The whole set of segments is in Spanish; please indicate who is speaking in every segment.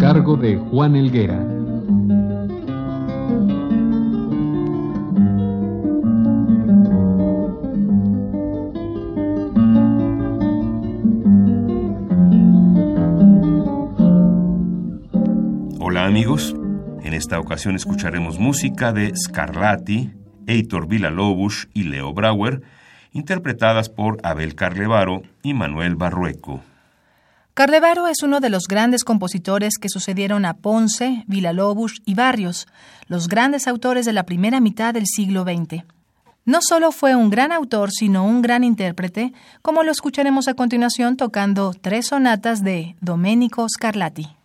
Speaker 1: Cargo de Juan Elguera.
Speaker 2: Hola amigos, en esta ocasión escucharemos música de Scarlatti, Heitor Villa-Lobos y Leo Brauer, interpretadas por Abel Carlevaro y Manuel Barrueco.
Speaker 3: Carlevaro es uno de los grandes compositores que sucedieron a Ponce, Villa-Lobos y Barrios, los grandes autores de la primera mitad del siglo XX. No solo fue un gran autor, sino un gran intérprete, como lo escucharemos a continuación tocando tres sonatas de Domenico Scarlatti.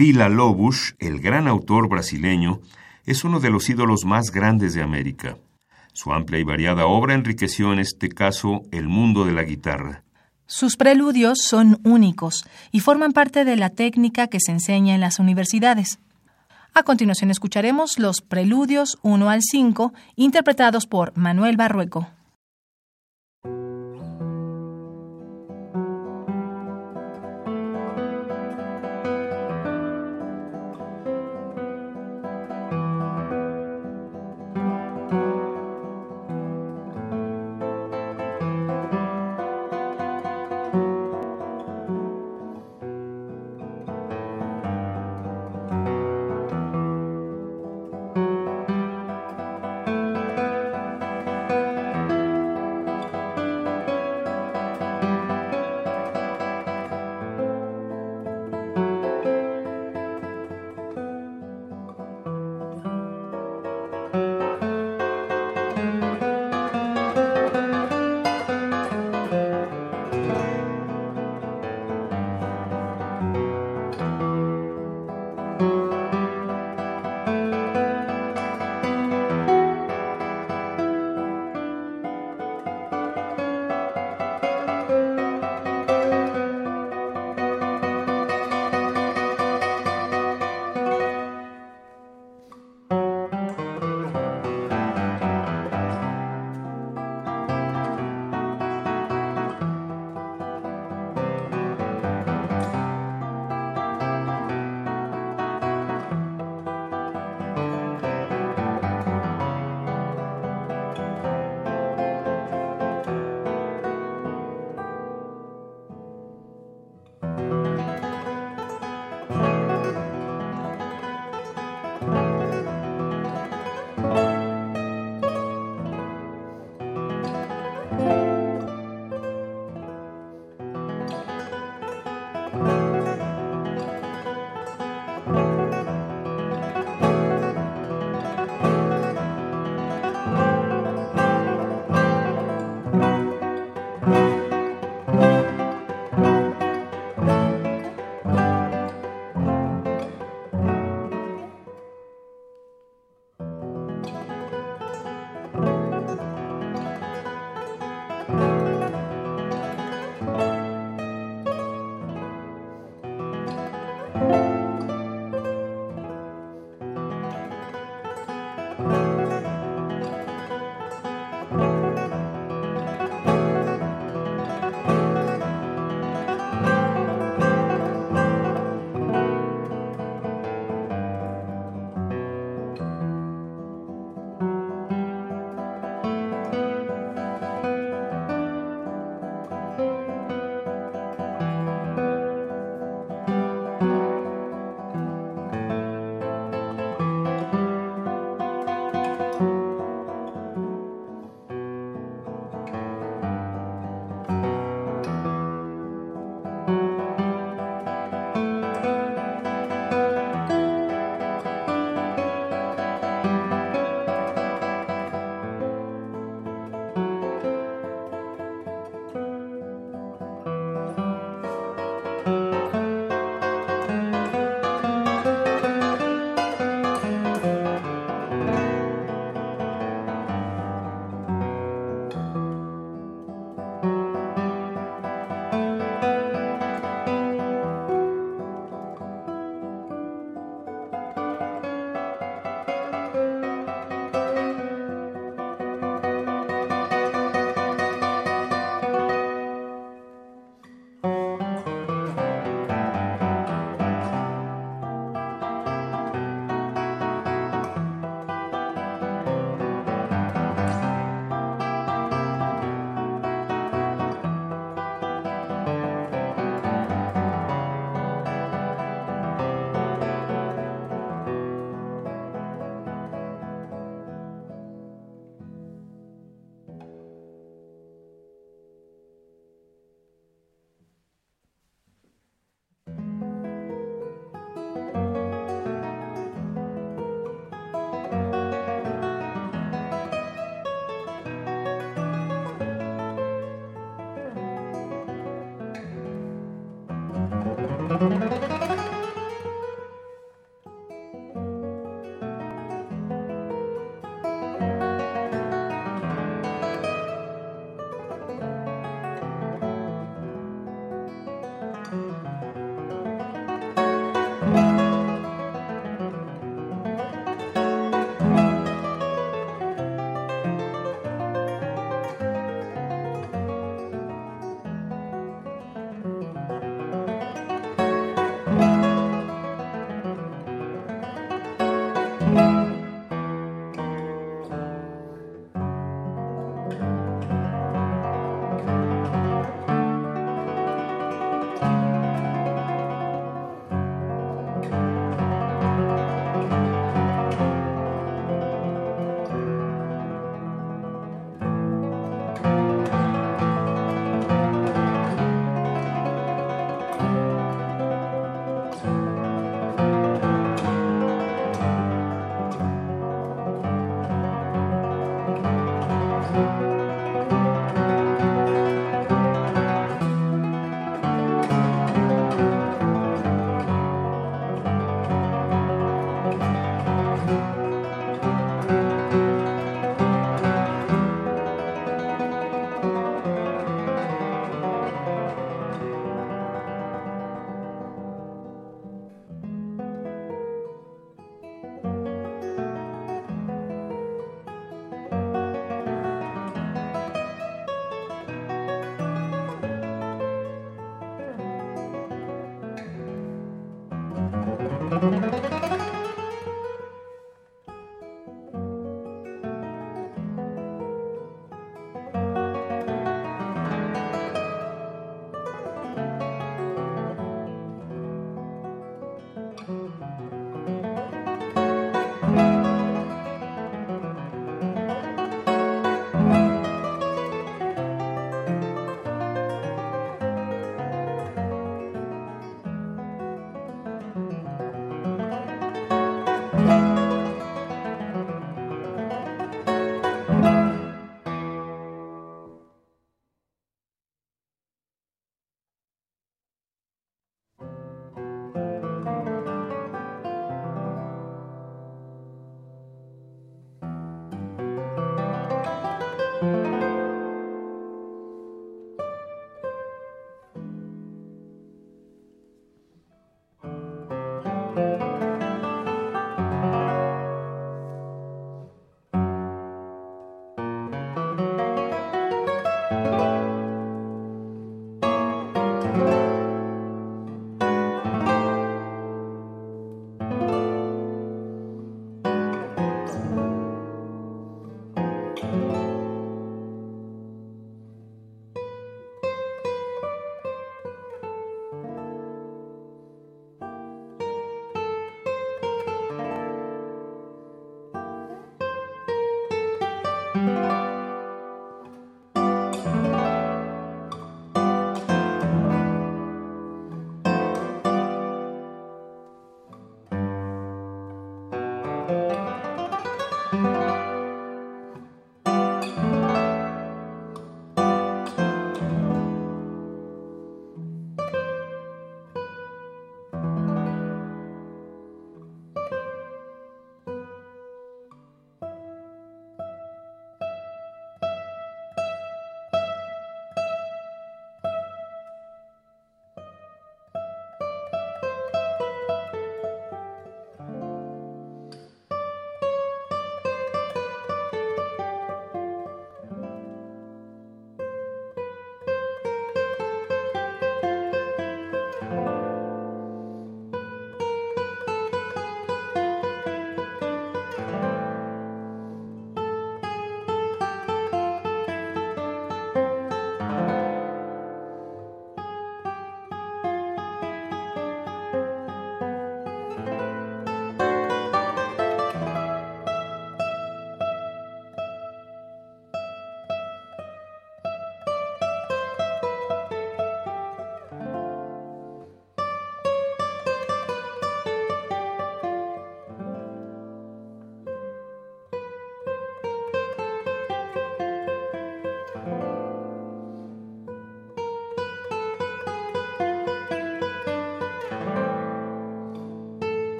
Speaker 2: Vila Lobos, el gran autor brasileño, es uno de los ídolos más grandes de América. Su amplia y variada obra enriqueció en este caso el mundo de la guitarra.
Speaker 3: Sus preludios son únicos y forman parte de la técnica que se enseña en las universidades. A continuación escucharemos los preludios 1 al 5, interpretados por Manuel Barrueco.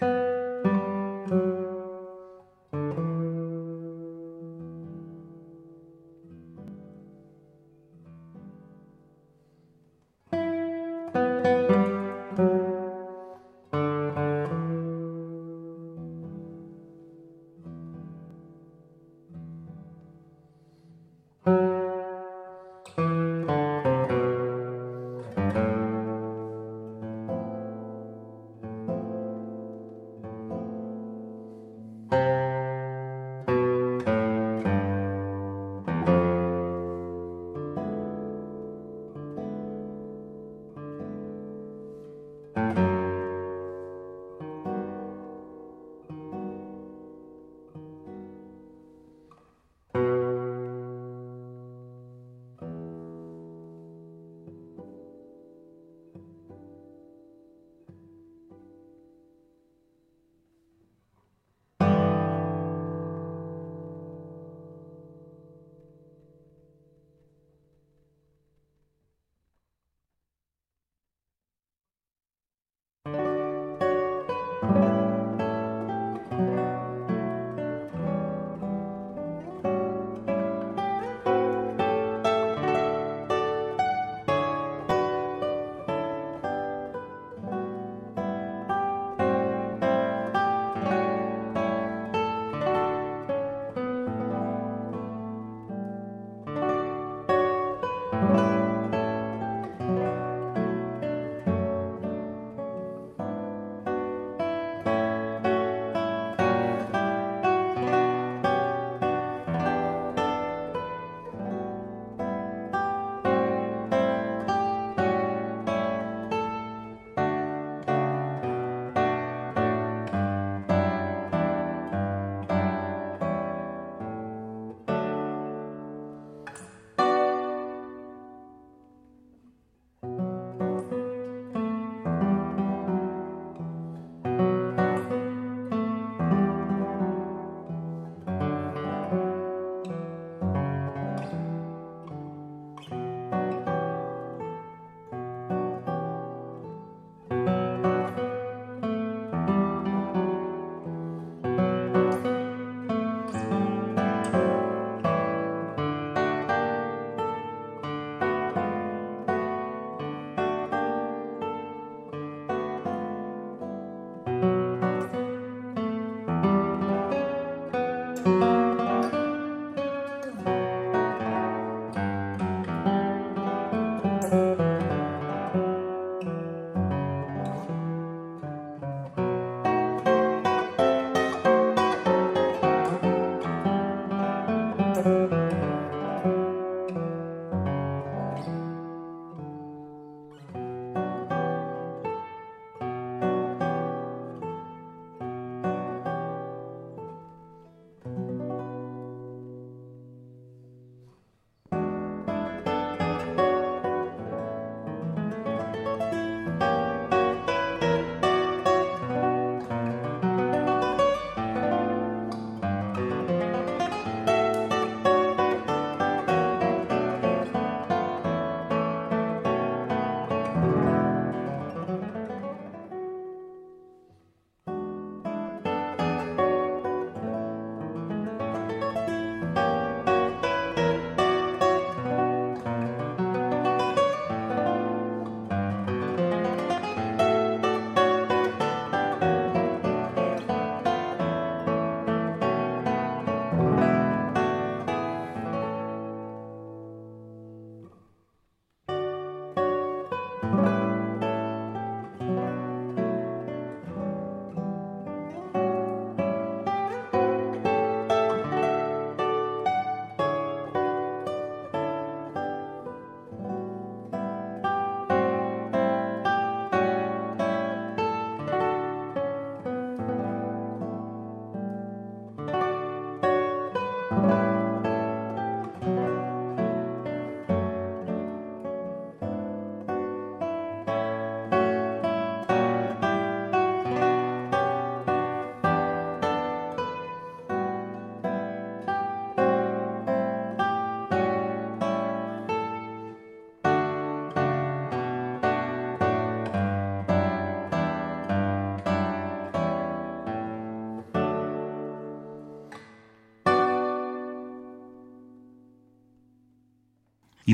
Speaker 2: Música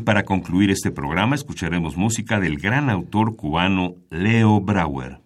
Speaker 2: para concluir este programa escucharemos música del gran autor cubano Leo Brauer.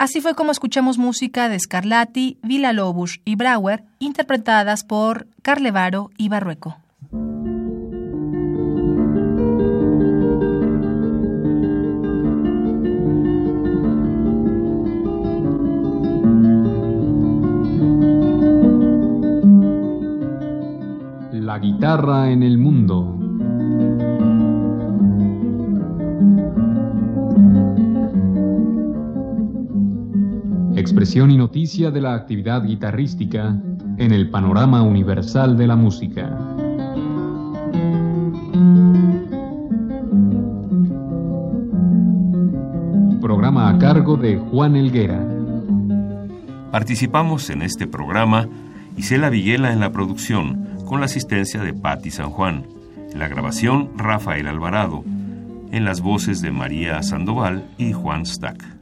Speaker 3: Así fue como escuchamos música de Scarlatti, Villa Lobos y Brauer, interpretadas por Carlevaro y Barrueco.
Speaker 1: La guitarra en el mundo. Expresión y noticia de la actividad guitarrística en el panorama universal de la música. Programa a cargo de Juan Elguera.
Speaker 2: Participamos en este programa Isela Viguela en la producción, con la asistencia de Patti San Juan. En la grabación, Rafael Alvarado. En las voces de María Sandoval y Juan Stack.